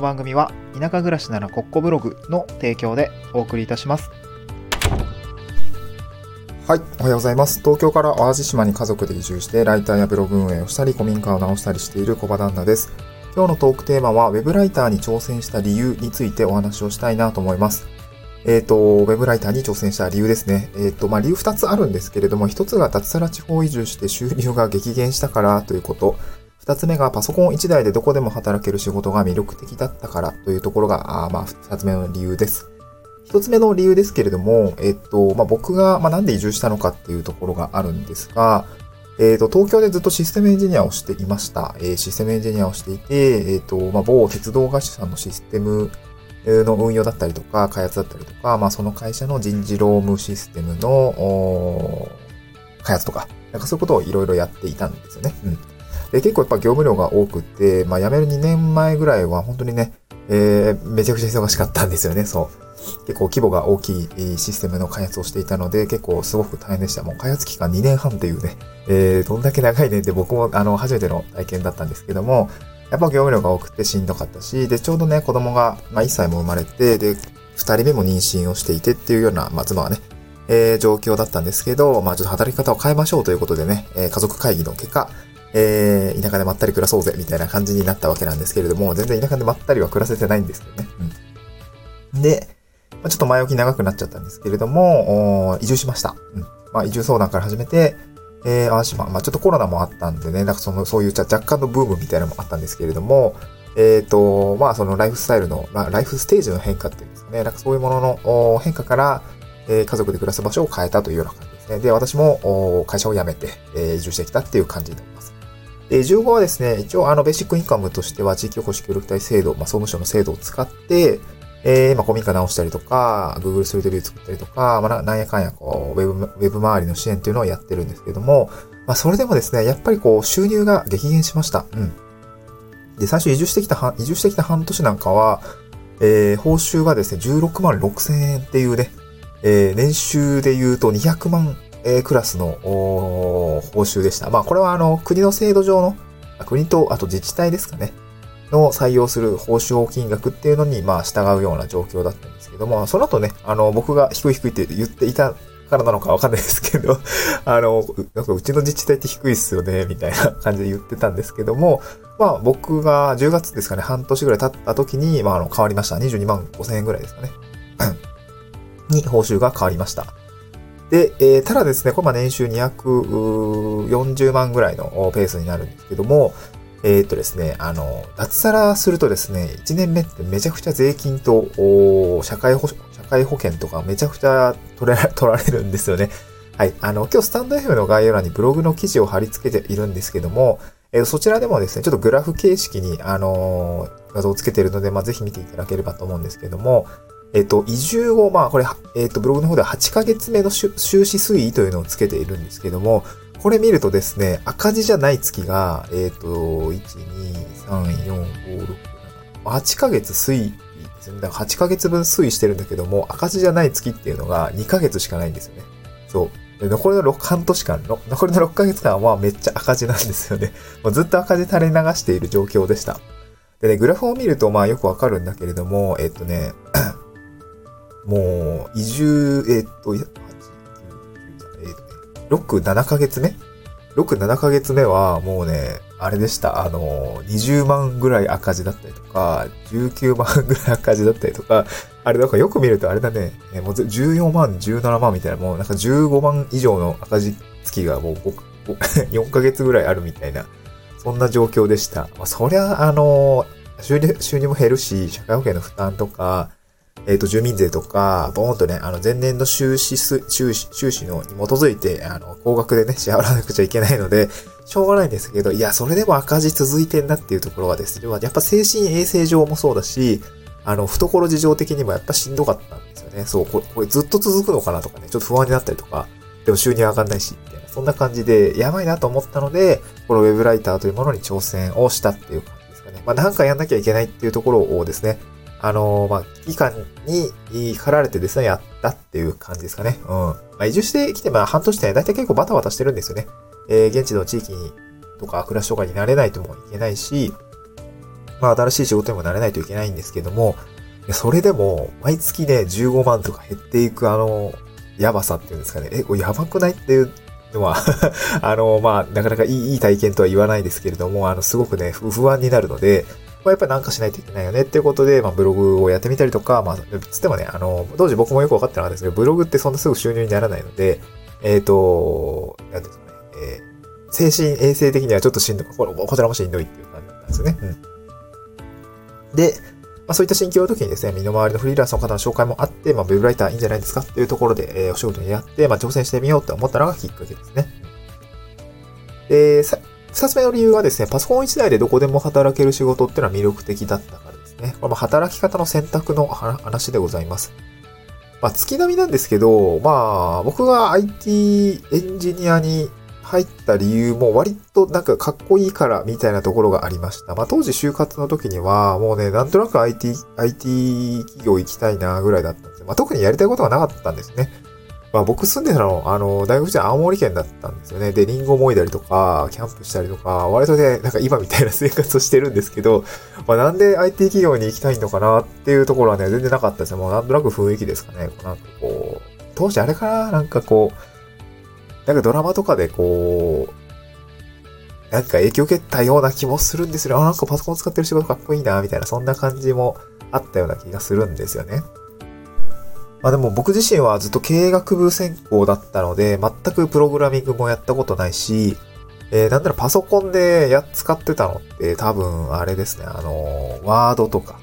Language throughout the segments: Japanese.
の番組は田舎暮らしならコッコブログの提供でお送りいたします。はい、おはようございます。東京から淡路島に家族で移住して、ライターやブログ運営をしたり、古民家を直したりしている小場旦那です。今日のトークテーマは、ウェブライターに挑戦した理由についてお話をしたいなと思います。えっ、と、ウェブライターに挑戦した理由ですね。えっ、と、まあ、理由二つあるんですけれども、一つが脱サラ地方移住して収入が激減したからということ。二つ目がパソコン一台でどこでも働ける仕事が魅力的だったからというところが、あまあ、二つ目の理由です。一つ目の理由ですけれども、えっと、まあ、僕が、まあ、なんで移住したのかっていうところがあるんですが、えっと、東京でずっとシステムエンジニアをしていました。えーシステムエンジニアをしていて、えっと、まあ、某鉄道会社さんのシステムの運用だったりとか、開発だったりとか、まあ、その会社の人事労務システムの、開発とか、なんかそういうことをいろいろやっていたんですよね。うん。で、結構やっぱ業務量が多くて、まあ、辞める2年前ぐらいは本当にね、えー、めちゃくちゃ忙しかったんですよね、そう。結構規模が大きいシステムの開発をしていたので、結構すごく大変でした。もう開発期間2年半っていうね、えー、どんだけ長いねって僕もあの、初めての体験だったんですけども、やっぱ業務量が多くてしんどかったし、で、ちょうどね、子供が、まあ、1歳も生まれて、で、2人目も妊娠をしていてっていうような、まあ、妻はね、えー、状況だったんですけど、まあ、ちょっと働き方を変えましょうということでね、えー家族会議の結果、えー、田舎でまったり暮らそうぜ、みたいな感じになったわけなんですけれども、全然田舎でまったりは暮らせてないんですけどね。うん。で、ま、ちょっと前置き長くなっちゃったんですけれども、移住しました。うん。まあ、移住相談から始めて、えー、淡島、まあ、ちょっとコロナもあったんでね、なんかその、そういうちゃ若干のブームみたいなのもあったんですけれども、えっ、と、まあ、そのライフスタイルの、まあ、ライフステージの変化っていうんですかね、なんかそういうものの変化から、えー家族で暮らす場所を変えたというような感じですね。で、私も会社を辞めて、えー移住してきたっていう感じになります。で、15はですね、一応あの、ベーシックインカムとしては、地域おこし協力隊制度、まあ、総務省の制度を使って、えー、まあ、古民家直したりとか、Google ストリートビュー作ったりとか、まあ、なんやかんや、こう、ウェブ、ウェブ周りの支援っていうのをやってるんですけども、まあ、それでもですね、やっぱりこう、収入が激減しました。うん。で、最初移住してきた、移住してきた半年なんかは、えー、報酬がですね、16万6千円っていうね、えー、年収で言うと200万、えクラスの、報酬でした。まあ、これはあの、国の制度上の、国と、あと自治体ですかね。の採用する報酬金額っていうのに、まあ、従うような状況だったんですけども、その後ね、あの、僕が低い低いって言っていたからなのかわかんないですけど、あの、なんかうちの自治体って低いっすよね、みたいな感じで言ってたんですけども、まあ、僕が10月ですかね、半年ぐらい経った時に、まあ、あの、変わりました。22万5千円ぐらいですかね。に報酬が変わりました。で、えーただですね、これま年収240万ぐらいのペースになるんですけども、えーっとですね、あの、脱サラするとですね、1年目ってめちゃくちゃ税金と、社会保社会保険とかめちゃくちゃ取れら 取られるんですよね。はい。あの、今日スタンド FM の概要欄にブログの記事を貼り付けているんですけども、えーそちらでもですね、ちょっとグラフ形式に、あのー画像をつけているので、まあ、ぜひ見ていただければと思うんですけども、えっ、と、移住後、まあ、これ、えっ、と、ブログの方では8ヶ月目の収支推移というのをつけているんですけども、これ見るとですね、赤字じゃない月が、えっ、と、1、2、3、4、5、6、7、8ヶ月推移ですね。8ヶ月分推移してるんだけども、赤字じゃない月っていうのが2ヶ月しかないんですよね。そう。残りの6半年間、残りの6ヶ月間はめっちゃ赤字なんですよね。もうずっと赤字垂れ流している状況でした。でね、グラフを見るとまあよくわかるんだけれども、えっとね、もう、移住、えっと、いや8、9、10えっとね、6、7ヶ月目 ?6、7ヶ月目はもうね、あれでした。あの、20万ぐらい赤字だったりとか、19万ぐらい赤字だったりとか、あれなんかよく見るとあれだね、もう14万、17万みたいな、もうなんか15万以上の赤字月がもう4ヶ月ぐらいあるみたいな、そんな状況でした。まあ、そりゃ、あの、収入、収入も減るし、社会保険の負担とか、えっ、と、住民税とか、ボーンとね、あの、前年の収支す、収支、収支のに基づいて、あの、高額でね、支払わなくちゃいけないので、しょうがないんですけど、いや、それでも赤字続いてんなっていうところはですね、やっぱ精神衛生上もそうだし、あの、懐事情的にもやっぱしんどかったんですよね。そう、これ、これずっと続くのかなとかね、ちょっと不安になったりとか、でも収入上がんないし、みたいな、そんな感じで、やばいなと思ったので、このウェブライターというものに挑戦をしたっていう感じですかね。まあ、なんかやんなきゃいけないっていうところをですね、あのまあ、危機感に駆られてですね、やったっていう感じですかね。うん。まあ、移住してきて、まあ、半年で、だいたい結構バタバタしてるんですよね。えー、現地の地域にとか暮らしとかになれないともいけないし、まあ新しい仕事にもなれないといけないんですけども、それでも、毎月ね、15万とか減っていくあの、やばさっていうんですかね。え、これやばくないっていうのは あの、まあ、なかなかいいいい体験とは言わないですけれども、あの、すごくね、不安になるので、まあ、やっぱりなんかしないといけないよねっていうことで、まあ、ブログをやってみたりとか、まあ、つってもね、あの、当時僕もよくわかってなかったんですけど、ブログってそんなすぐ収入にならないので、えっ、ー、と、なんですかね、えー、精神衛生的にはちょっとしんどい、こちらもしんどいっていう感じなんですよね。うん。で、まあ、そういった心境の時にですね、身の回りのフリーランスの方の紹介もあって、まあ、ウェブライターいいんじゃないですかっていうところで、えー、お仕事にやって、まあ、挑戦してみようって思ったのがきっかけですね。で、さ、二つ目の理由はですね、パソコン一台でどこでも働ける仕事っていうのは魅力的だったからですね。これも働き方の選択の話でございます。まあ、月並みなんですけど、まあ、僕が IT エンジニアに入った理由も割となんかかっこいいからみたいなところがありました。まあ当時就活の時にはもうね、なんとなく IT、IT 企業行きたいなぐらいだったんですよ。まあ特にやりたいことがなかったんですね。まあ僕住んでたの、あの、大学時代青森県だったんですよね。で、リンゴもいだりとか、キャンプしたりとか、割とね、なんか今みたいな生活をしてるんですけど、まあなんで IT 企業に行きたいのかなっていうところはね、全然なかったですね。もうなんとなく雰囲気ですかね。なんかこう、当時あれかな？なんかこう、なんかドラマとかでこう、なんか影響を受けたような気もするんですよ。あ、なんかパソコン使ってる仕事かっこいいな、みたいな、そんな感じもあったような気がするんですよね。まあでも僕自身はずっと経営学部専攻だったので、全くプログラミングもやったことないし、えー、なんだろ、パソコンでやっ使ってたのって多分あれですね、あの、ワードとか、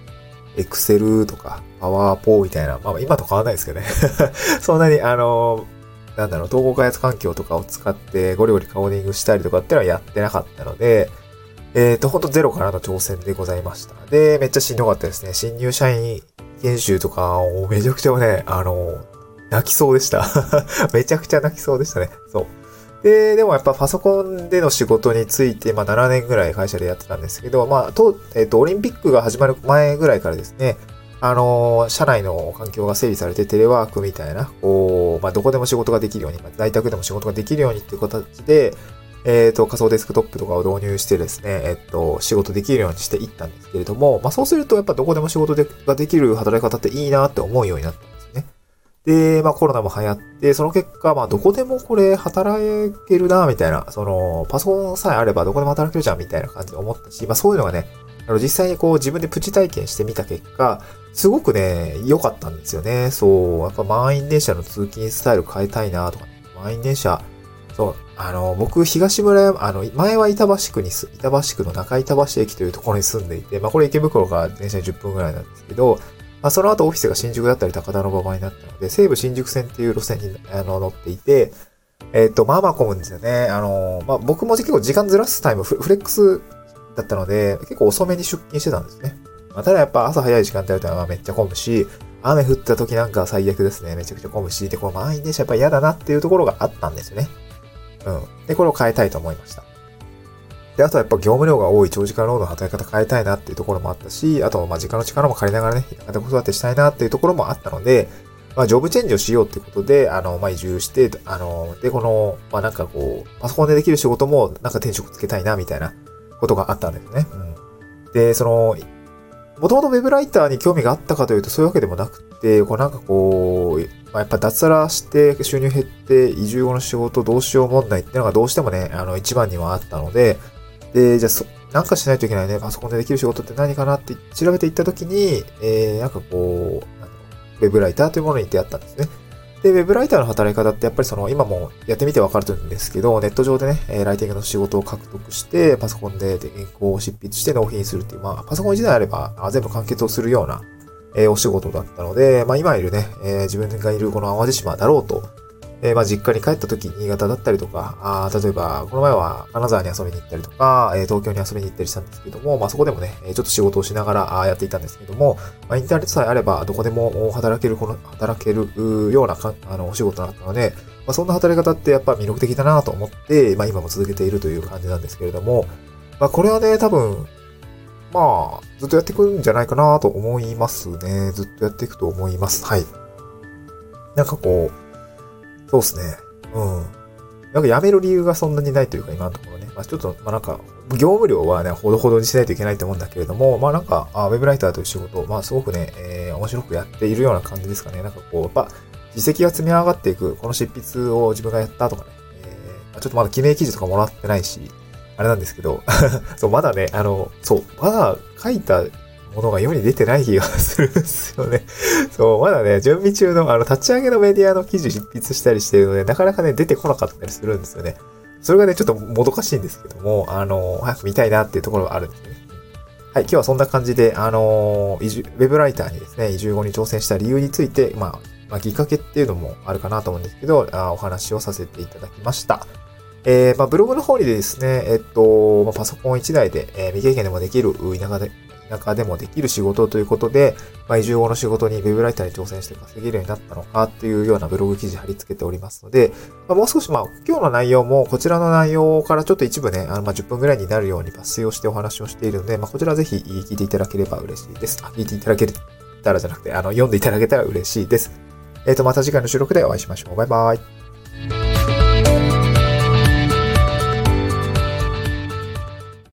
エクセルとか、パワーポーみたいな、まあ今と変わらないですけどね。そんなに、あの、なんだろう、統合開発環境とかを使ってゴリゴリカーディングしたりとかっていうのはやってなかったので、えっ、ー、と、ほんとゼロからの挑戦でございました。で、めっちゃしんどかったですね。新入社員研修とかをめちゃくちゃね、あの、泣きそうでした。めちゃくちゃ泣きそうでしたね。そう。で、でもやっぱパソコンでの仕事について、まあ7年ぐらい会社でやってたんですけど、まあ、と、えっ、ー、と、オリンピックが始まる前ぐらいからですね、あの、社内の環境が整備されてテレワークみたいな、こう、まあ、どこでも仕事ができるように、まあ、在宅でも仕事ができるようにっていう形で、えっ、ー、と、仮想デスクトップとかを導入してですね、えっ、と、仕事できるようにしていったんですけれども、まあ、そうするとやっぱどこでも仕事でができる働き方っていいなって思うようになったんですね。で、まあ、コロナも流行って、その結果、まあ、どこでもこれ働けるな、みたいな、その、パソコンさえあればどこでも働けるじゃん、みたいな感じで思ったし、まあ、そういうのがね、あの、実際にこう自分でプチ体験してみた結果、すごくね、良かったんですよね。そう、やっぱ満員電車の通勤スタイル変えたいなとか、ね、満員電車、そう、あの、僕、東村山、あの、前は板橋区にす、板橋区の中板橋駅というところに住んでいて、まあこれ池袋から電車に10分ぐらいなんですけど、まあその後オフィスが新宿だったり高田の馬場になったので、西武新宿線っていう路線にあの乗っていて、えっ、ー、と、まあまあ混むんですよね。あの、まあ僕も結構時間ずらすタイム、フレックスだったので、結構遅めに出勤してたんですね。まあ、ただやっぱ朝早い時間帯というのはめっちゃ混むし、雨降った時なんか最悪ですね。めちゃくちゃ混むし、で、この満員電車やっぱ嫌だなっていうところがあったんですよね。うん。で、これを変えたいと思いました。で、あとはやっぱ業務量が多い長時間労働の働き方変えたいなっていうところもあったし、あと、まあ時間の力も借りながらね、田舎で子育てしたいなっていうところもあったので、まあ、ジョブチェンジをしようっていうことで、あの、まあ、移住して、あの、で、この、まあ、なんかこう、パソコンでできる仕事も、なんか転職つけたいな、みたいなことがあったんですね。うん。で、その、もともとウェブライターに興味があったかというとそういうわけでもなくて、こうなんかこう、まあ、やっぱ脱サラして収入減って移住後の仕事どうしよう問題っていうのがどうしてもね、あの一番にはあったので、で、じゃあそ、なんかしないといけないね、パソコンでできる仕事って何かなって調べていったときに、えー、なんかこう、ウェブライターというものに出会ったんですね。で、ウェブライターの働き方ってやっぱりその今もやってみてわかると思うんですけど、ネット上でね、ライティングの仕事を獲得して、パソコンで原稿を執筆して納品するっていう、まあ、パソコン自体あれば全部完結をするような、え、お仕事だったので、まあ今いるね、え、自分がいるこの淡路島だろうと、え、まあ実家に帰った時、新潟だったりとか、あ例えば、この前は金沢に遊びに行ったりとか、え、東京に遊びに行ったりしたんですけども、まあそこでもね、ちょっと仕事をしながらやっていたんですけども、まあインターネットさえあれば、どこでも働ける、この、働けるようなかあのお仕事だったので、まあそんな働き方ってやっぱ魅力的だなと思って、まあ今も続けているという感じなんですけれども、まあこれはね、多分、まあ、ずっとやっていくんじゃないかなと思いますね。ずっとやっていくと思います。はい。なんかこう、そうですね。うん。なんか辞める理由がそんなにないというか、今のところね。まあ、ちょっと、まあなんか、業務量はね、ほどほどにしないといけないと思うんだけれども、まあなんか、あウェブライターという仕事、まあすごくね、えー、面白くやっているような感じですかね。なんかこう、やっぱ、実績が積み上がっていく、この執筆を自分がやったとかね、えー、ちょっとまだ記念記事とかもらってないし、あれなんですけど、そう、まだね、あの、そう、まだ書いたものが世に出てない気がするんですよね。そう、まだね、準備中の、あの、立ち上げのメディアの記事執筆したりしてるので、なかなかね、出てこなかったりするんですよね。それがね、ちょっともどかしいんですけども、あの、早く見たいなっていうところがあるんですね。はい、今日はそんな感じで、あの、ウェブライターにですね、移住後に挑戦した理由について、まあ、まあ、きっかけっていうのもあるかなと思うんですけど、あお話をさせていただきました。えー、まあ、ブログの方にですね、えっと、まあ、パソコン1台で、えー、未経験でもできる田舎で、田舎でもできる仕事ということで、まあ、移住後の仕事に web ライターに挑戦して稼げるようになったのかっていうようなブログ記事貼り付けておりますので、まあ、もう少しまあ、今日の内容もこちらの内容からちょっと一部ね、あのまあ10分ぐらいになるように抜粋をしてお話をしているので、まあ、こちらぜひ聞いていただければ嬉しいです。あ、聞いていただけたらじゃなくて、あの、読んでいただけたら嬉しいです。えっ、ー、と、また次回の収録でお会いしましょう。バイバイ。